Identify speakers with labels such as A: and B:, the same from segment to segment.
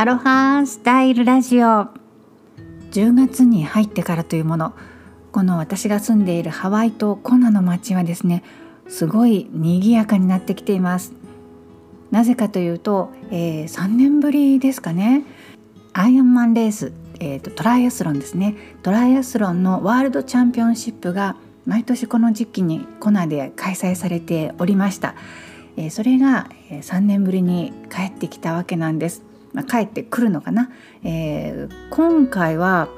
A: アロハスタイルラジオ。10月に入ってからというもの。この私が住んでいるハワイ島コナの街はですねすごい賑やかになってきています。なぜかというと、えー、3年ぶりですかね。アイアンマンレース、えーと、トライアスロンですね。トライアスロンのワールドチャンピオンシップが毎年この時期にコナで開催されておりました、えー、それが3年ぶりに帰ってきたわけなんです。まあ、帰ってくるのかな、えー、今回は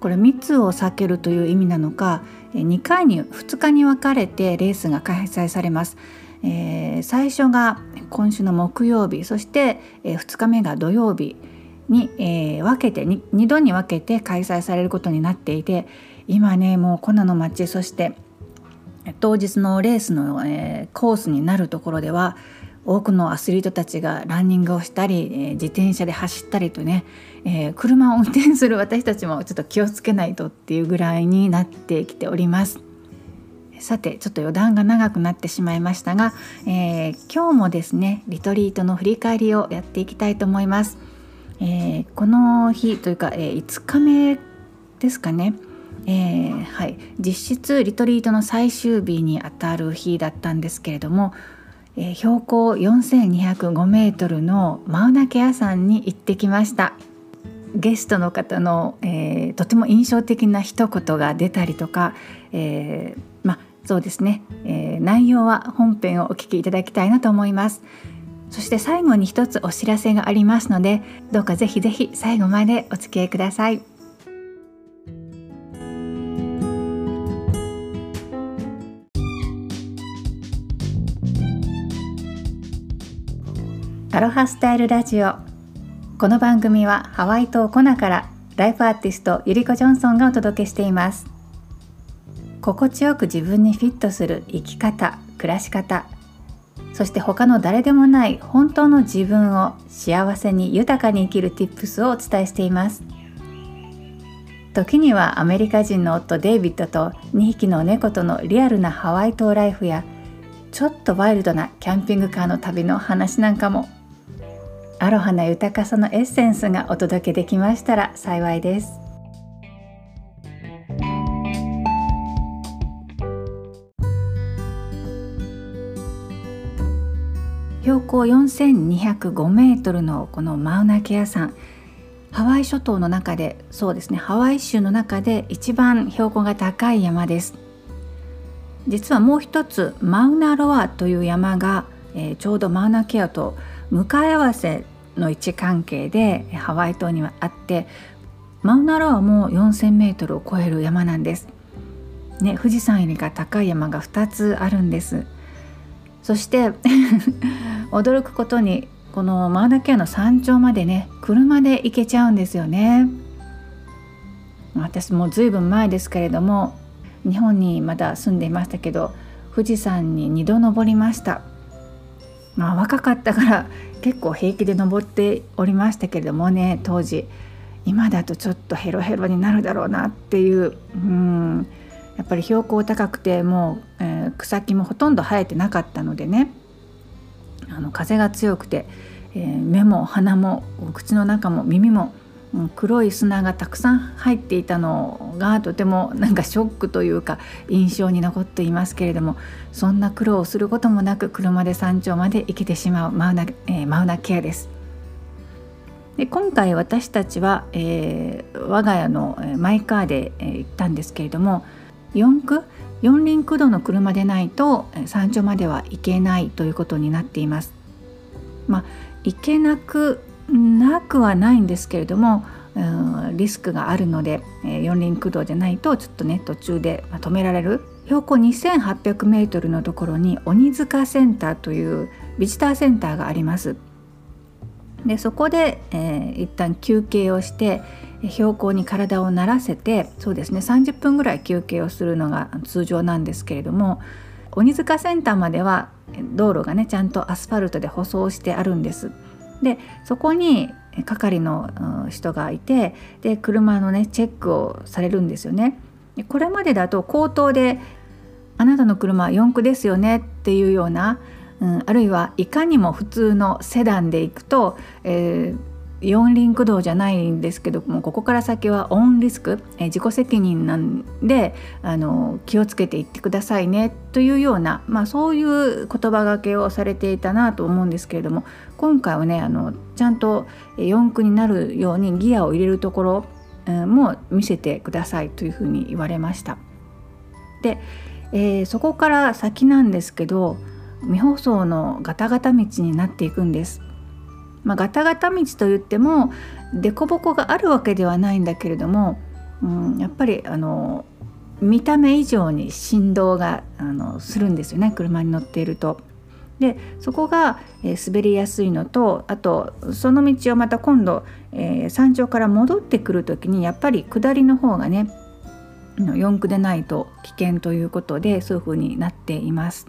A: これ密を避けるという意味なのか2回に2日に分かれてレースが開催されます。えー、最初が今週の木曜日そして、え、2日目が土曜日に、えー、分けて 2, 2度に分けて開催されることになっていて今ねもうコナの街そして当日のレースの、えー、コースになるところでは多くのアスリートたちがランニングをしたり、えー、自転車で走ったりとね、えー、車を運転する私たちもちょっと気をつけないとっていうぐらいになってきております。さてちょっと余談が長くなってしまいましたが、えー、今日もですねリトリートの振り返りをやっていきたいと思います。えー、この日というか、えー、5日目ですかね、えーはい、実質リトリートの最終日にあたる日だったんですけれどもえー、標高4205メートルのマウナケア山に行ってきました。ゲストの方の、えー、とても印象的な一言が出たりとか、えー、まそうですね、え内容は本編をお聞きいただきたいなと思います。そして最後に一つお知らせがありますのでどうかぜひぜひ最後までお付き合いください。アロハスタイルラジオ。この番組はハワイ島コナからライフアーティストゆりこジョンソンがお届けしています。心地よく自分にフィットする生き方暮らし方そして他の誰でもない本当の自分を幸せに豊かに生きる Tips をお伝えしています。時にはアメリカ人の夫デイビッドと2匹の猫とのリアルなハワイ島ライフやちょっとワイルドなキャンピングカーの旅の話なんかもアロハな豊かさのエッセンスがお届けできましたら幸いです。標高4205メートルのこのマウナケア山。ハワイ諸島の中でそうですねハワイ州の中で一番標高が高い山です。実はもう一つマウナロアという山が、えー、ちょうどマウナケアと向かい合わせの位置関係でハワイ島にはあってマウナロアも 4,000m を超える山なんです。ね、富士山よりが高い山が2つあるんです。そして 驚くことにこのマウナケアの山頂までね車で行けちゃうんですよね。私もずいぶん前ですけれども日本にまだ住んでいましたけど富士山に2度登りました。まあ若かったから結構平気で登っておりましたけれどもね当時。今だとちょっとヘロヘロになるだろうなっていううん。やっぱり標高高くてもう、えー、草木もほとんど生えてなかったのでね。あの風が強くて、えー、目も鼻も口の中も耳も黒い砂がたくさん入っていたのがとてもなんかショックというか印象に残っていますけれどもそんな苦労をすることもなく車で山頂まで行けてしまうマウナ,、えー、マウナケアです。で今回私たちは、えー、我が家のマイカーで、え、行ったんですけれども4区四輪駆動の車でないと山頂までは行けないということになっています。まあ、行けなくなくはないんですけれども、リスクがあるので、四輪駆動じゃないとちょっとね途中で止められる標高 2800m のところに鬼塚センターというビジターセンターがあります。でそこで、えー、一旦休憩をして標高に体を慣らせてそうですね30分ぐらい休憩をするのが通常なんですけれども鬼塚センターまでは道路がねちゃんとアスファルトで舗装してあるんです。でそこに係の人がいてで車のねチェックをされるんですよね。これまでだと口頭で「あなたの車は四駆ですよね」っていうような、うん、あるいはいかにも普通のセダンで行くと、えー、四輪駆動じゃないんですけどもここから先はオンリスク、え自己責任なんであの気をつけていってくださいねというような、まあ、そういう言葉がけをされていたなと思うんですけれども今回はねあのちゃんと四駆になるようにギアを入れるところ、も見せてくださいというふうに言われました。で、えー、そこから先なんですけど未舗装のガタガタ道になっていくんです。まあ、ガタガタ道といっても凸凹があるわけではないんだけれども、うん、やっぱりあの見た目以上に振動があのするんですよね車に乗っていると。でそこが、えー、滑りやすいのとあとその道をまた今度、えー、山頂から戻ってくる時にやっぱり下りの方がね四駆でないと危険ということでそういう風になっています。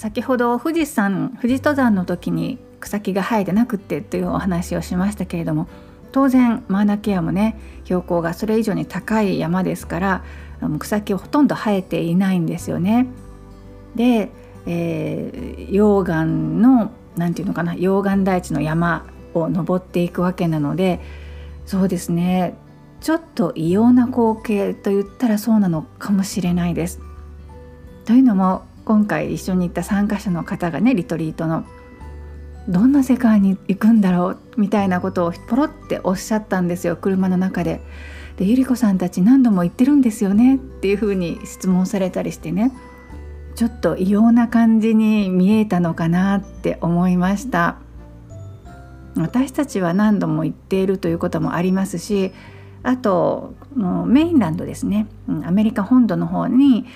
A: 先ほど富士山富士登山の時に草木が生えてなくってというお話をしましたけれども当然マーナケアもね標高がそれ以上に高い山ですから草木ほとんど生えていないんですよね。で、えー、溶岩の何て言うのかな溶岩台地の山を登っていくわけなのでそうですねちょっと異様な光景と言ったらそうなのかもしれないです。というのも今回一緒に行った参加者の方がねリトリートのどんな世界に行くんだろうみたいなことをポロっておっしゃったんですよ車の中で。でゆり子さんたち何度も言ってるんですよねっていうふうに質問されたりしてね。ちょっと異様な感じに見えたのかなって思いました。私たちは何度も言っているということもありますしあとメインランドですね。アメリカ本土の方に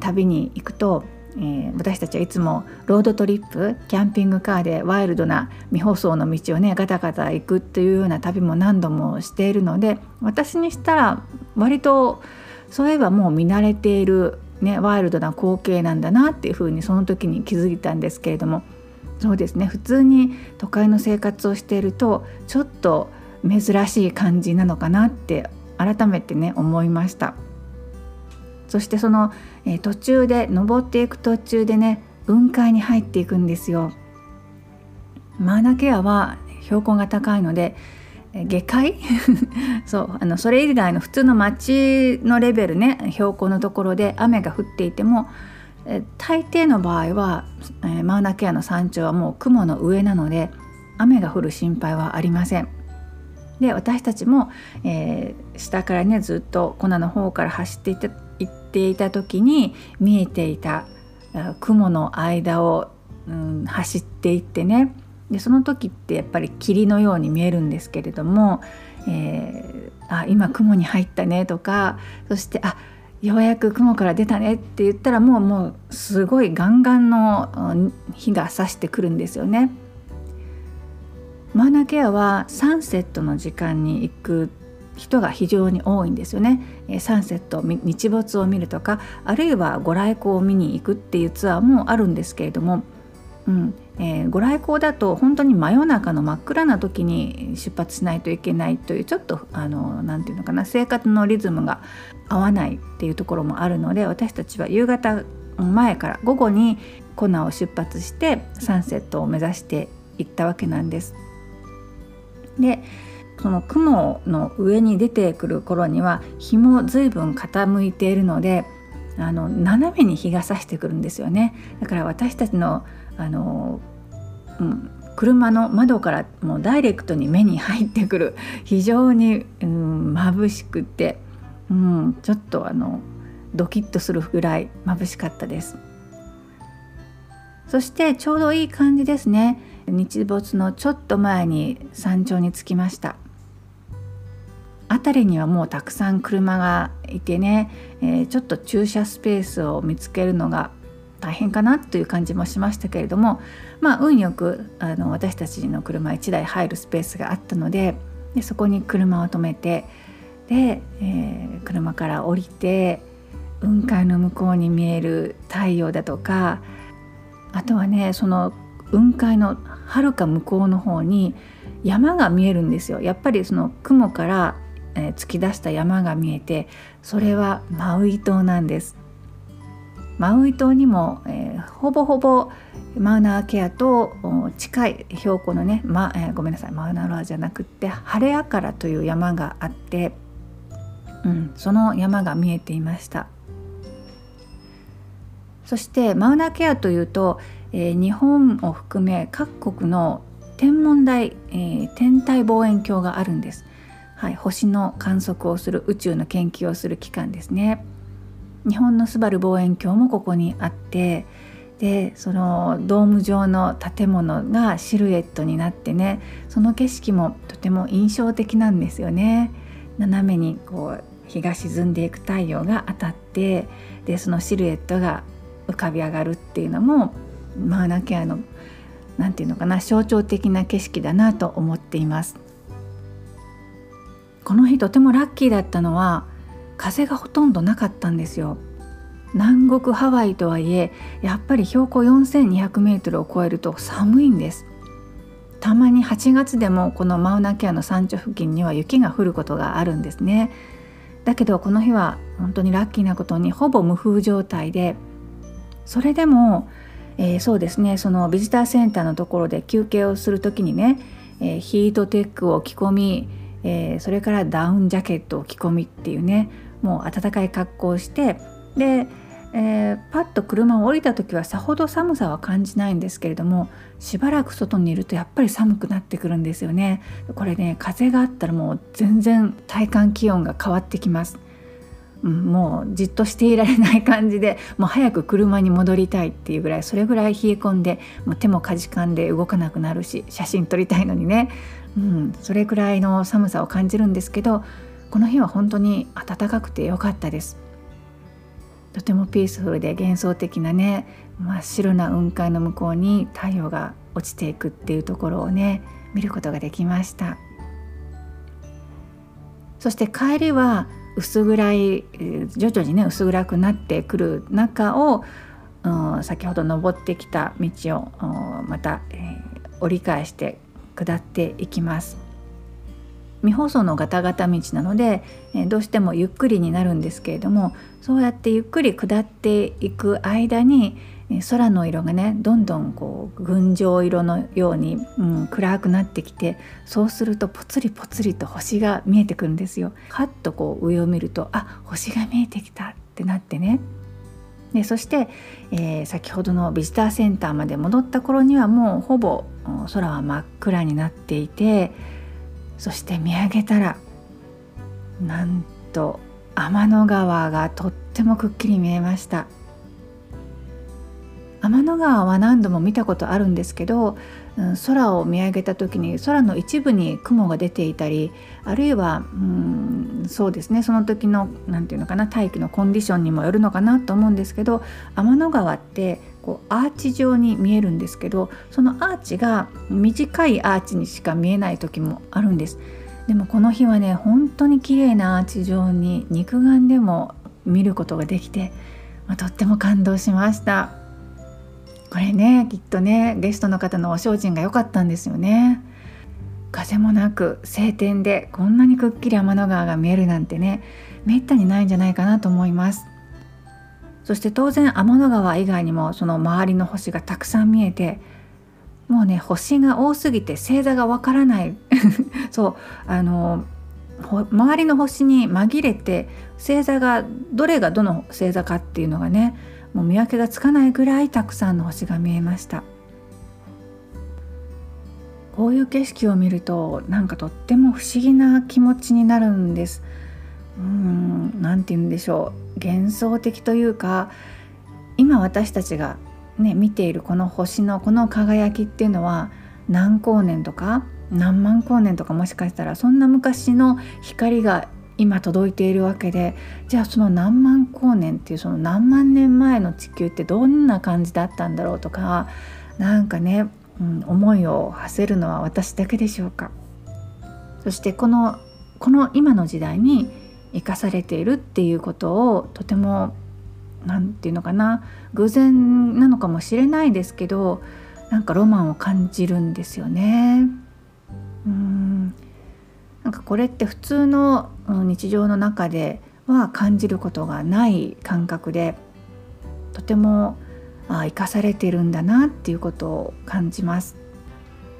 A: 旅に行くとえー、私たちはいつもロードトリップキャンピングカーでワイルドな未舗装の道をねガタガタ行くっていうような旅も何度もしているので私にしたら割とそういえばもう見慣れている、ね、ワイルドな光景なんだなっていうふうにその時に気づいたんですけれどもそうですね普通に都会の生活をしているとちょっと珍しい感じなのかなって改めてね思いました。そしてその、えー、途中で登っていく途中でね雲海に入っていくんですよ。マーナケアは標高が高いので下界？そうあのそれ以外の普通の町のレベルね標高のところで雨が降っていてもえ大抵の場合は、えー、マウナケアの山頂はもう雲の上なので雨が降る心配はありません。で私たちも、えー、下からねずっと粉の方から走っていってっていた時に見えていた雲の間を、うん、走っていってねでその時ってやっぱり霧のように見えるんですけれども、えー、あ今雲に入ったねとかそしてあようやく雲から出たねって言ったらもうもうすごいガンガンの日が差してくるんですよね。マーナケアはサンセットの時間に行く人が非常に多いんですよね。サンセット日没を見るとかあるいはご来光を見に行くっていうツアーもあるんですけれども、うんえー、ご来光だと本当に真夜中の真っ暗な時に出発しないといけないというちょっと何て言うのかな生活のリズムが合わないっていうところもあるので私たちは夕方前から午後にコナを出発してサンセットを目指していったわけなんです。でその雲の上に出てくる頃には日も随分傾いているのであの斜めに日が差してくるんですよね。だから私たちのあの、うん、車の窓からもうダイレクトに目に入ってくる。非常に、うん、眩しくて、うん、ちょっとあのドキッとするぐらい眩しかったです。そしてちょうどいい感じですね。日没のちょっと前に山頂に着きました。辺りにはもうたくさん車がいてね、えー、ちょっと駐車スペースを見つけるのが大変かなという感じもしましたけれどもまあ運よくあの私たちの車1台入るスペースがあったのででそこに車を止めてで、えー、車から降りて雲海の向こうに見える太陽だとかあとはねその雲海のはるか向こうの方に山が見えるんですよ。やっぱりその雲からえー、突き出した山が見えてそれはマウイ島なんです。マウイ島にも、えー、ほぼほぼマウナーケアと近い標高のね、まえー、ごめんなさいマウナロアじゃなくってハレアカラという山があって、うん、その山が見えていました。そしてマウナーケアというと、えー、日本を含め各国の天文台、えー、天体望遠鏡があるんです、はい、星の観測をする宇宙の研究をする機関ですね日本のスバル望遠鏡もここにあってでそのドーム状の建物がシルエットになってねその景色もとても印象的なんですよね。斜めにこう日が沈んでいく太陽が当たってでそのシルエットが浮かび上がるっていうのもマウナケアの何て言うのかな象徴的な景色だなと思っています。この日とてもラッキーだったのは風がほとんどなかったんですよ。南国ハワイとはいえやっぱり標高 4200m を超えると寒いんですたまに8月でもこのマウナケアの山頂付近には雪が降ることがあるんですねだけどこの日は本当にラッキーなことにほぼ無風状態でそれでも、えー、そうですねそのビジターセンターのところで休憩をする時にね、えー、ヒートテックを着込み、えー、それからダウンジャケットを着込みっていうねもう暖かい格好をしてでえー、パッと車を降りた時はさほど寒さは感じないんですけれどもしばらく外にいるとやっぱり寒くなってくるんですよね。これね風があったらもう全然体感気温が変わってきます、もうじっとしていられない感じでもう早く車に戻りたいっていうぐらいそれぐらい冷え込んでもう手もかじかんで動かなくなるし写真撮りたいのにね、うん、それぐらいの寒さを感じるんですけどこの日は本当に暖かくて良かったです。とてもピースフルで幻想的なね真っ白な雲海の向こうに太陽が落ちていくっていうところをね見ることができました。そして帰りは薄暗い徐々にね薄暗くなってくる中を、うん、先ほど登ってきた道をまた、えー、折り返して下っていきます。未舗装のガタガタ道なので、えどうしてもゆっくりになるんですけれどもそうやってゆっくり下っていく間に空の色がねどんどんこう群青色のように、うん、暗くなってきてそうするとぽつりぽつりと星が見えてくるんですよ。はっとこう上を見るとあ星が見えてきたってなってねでそして、えー、先ほどのビジターセンターまで戻った頃にはもうほぼ空は真っ暗になっていてそして見上げたらなんと天の川がとってもくっきり見えました天の川は何度も見たことあるんですけど、うん、空を見上げた時に空の一部に雲が出ていたりあるいは、うん、そうですねその時の何て言うのかな大気のコンディションにもよるのかなと思うんですけど天の川ってこうアーチ状に見えるんですけどそのアーチが短いアーチにしか見えない時もあるんです。でもこの日はね本当に綺麗なアーチ状に肉眼でも見ることができて、まあ、とっても感動しました。これねきっとねゲストの方のお精進が良かったんですよね。風もなく晴天でこんなにくっきり天の川が見えるなんてねめったにないんじゃないかなと思います。そして当然天の川以外にもその周りの星がたくさん見えてもうね星が多すぎて星座がわからない。そうあの周りの星に紛れて星座がどれがどの星座かっていうのがねもう見分けがつかないぐらいたくさんの星が見えました。こういう景色を見るとなんかとっても不思議な気持ちになるんです。うん何て言うんでしょう。幻想的というか今私たちがね見ているこの星のこの輝きっていうのは何光年とか何万光年とかもしかしたらそんな昔の光が今届いているわけでじゃあその何万光年っていうその何万年前の地球ってどんな感じだったんだろうとかなんかね、うん、思いを馳せるのは私だけでしょうかそしてこのこの今の時代に生かされているっていうことをとても何て言うのかな偶然なのかもしれないですけどなんかロマンを感じるんですよね。うんなんかこれって普通の日常の中では感じることがない感覚でとても生かされてるんだなっていうことを感じます。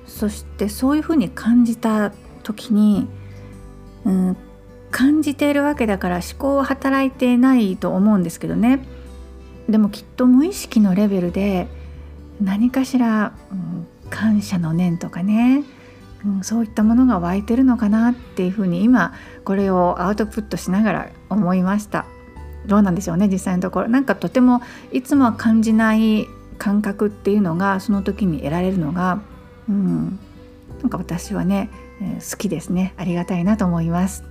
A: そしてそういうふうに感じた時に、うん、感じているわけだから思考は働いてないと思うんですけどね。でもきっと無意識のレベルで何かしら、うん、感謝の念とかね、うん、そういったものが湧いてるのかなっていうふうに今これをアウトプットしながら思いました。どうなんでしょうね実際のところ。なんかとてもいつもは感じない感覚っていうのがその時に得られるのが、うん、なんか私はね、え、好きですね。ありがたいなと思います。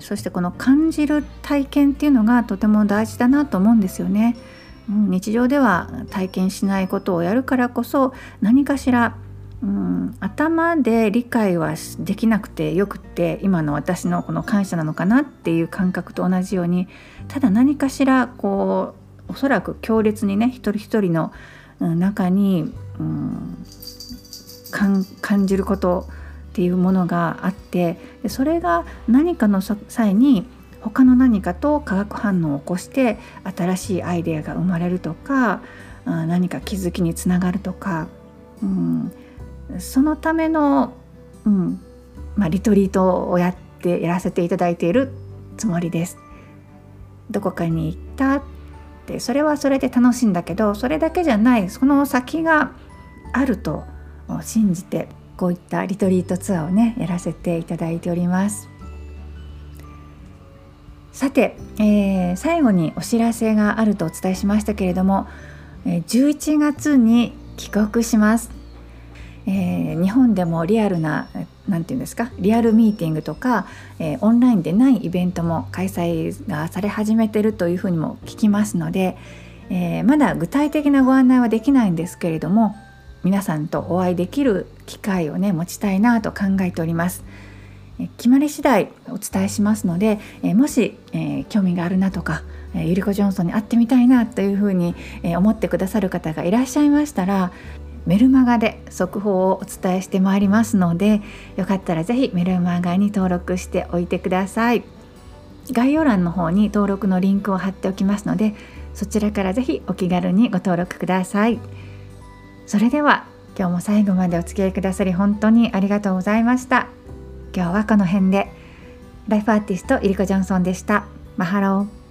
A: そしてこの感じる体験っていうのがとても大事だなと思うんですよね、うん、日常では体験しないことをやるからこそ何かしらうん、頭で理解はできなくてよくって今の私のこの感謝なのかなっていう感覚と同じようにただ何かしらこうおそらく強烈にね一人一人の中に、うん、感じることっていうものがあってそれが何かの際に他の何かと化学反応を起こして新しいアイデアが生まれるとか何か気づきにつながるとか、うん、そのための、うんまあ、リトリートをやってやらせていただいているつもりです。どこかに行ったってそれはそれで楽しいんだけどそれだけじゃないその先があると信じてこういったリトリートツアーをねやらせていただいております。さて、えー、最後にお知らせがあるとお伝えしましたけれども11月に帰国しますえー、日本でもリアルな何て言うんですかリアルミーティングとか、えー、オンラインでないイベントも開催がされ始めてるというふうにも聞きますので、えー、まだ具体的なご案内はできないんですけれども皆さんとお会いできる機会をね持ちたいなと考えております。決まり次第お伝えしますので、もし、え興味があるなとか、えゆりこジョンソンに会ってみたいなというふうに、思ってくださる方がいらっしゃいましたらメルマガで速報をお伝えしてまいりますのでよかったらぜひメルマガに登録しておいてください。概要欄の方に登録のリンクを貼っておきますのでそちらからぜひお気軽にご登録ください。それでは今日も最後までお付き合いくださり本当にありがとうございました。今日はこの辺で。ライフアーティストイリコ・ジョンソンでした。マハロー。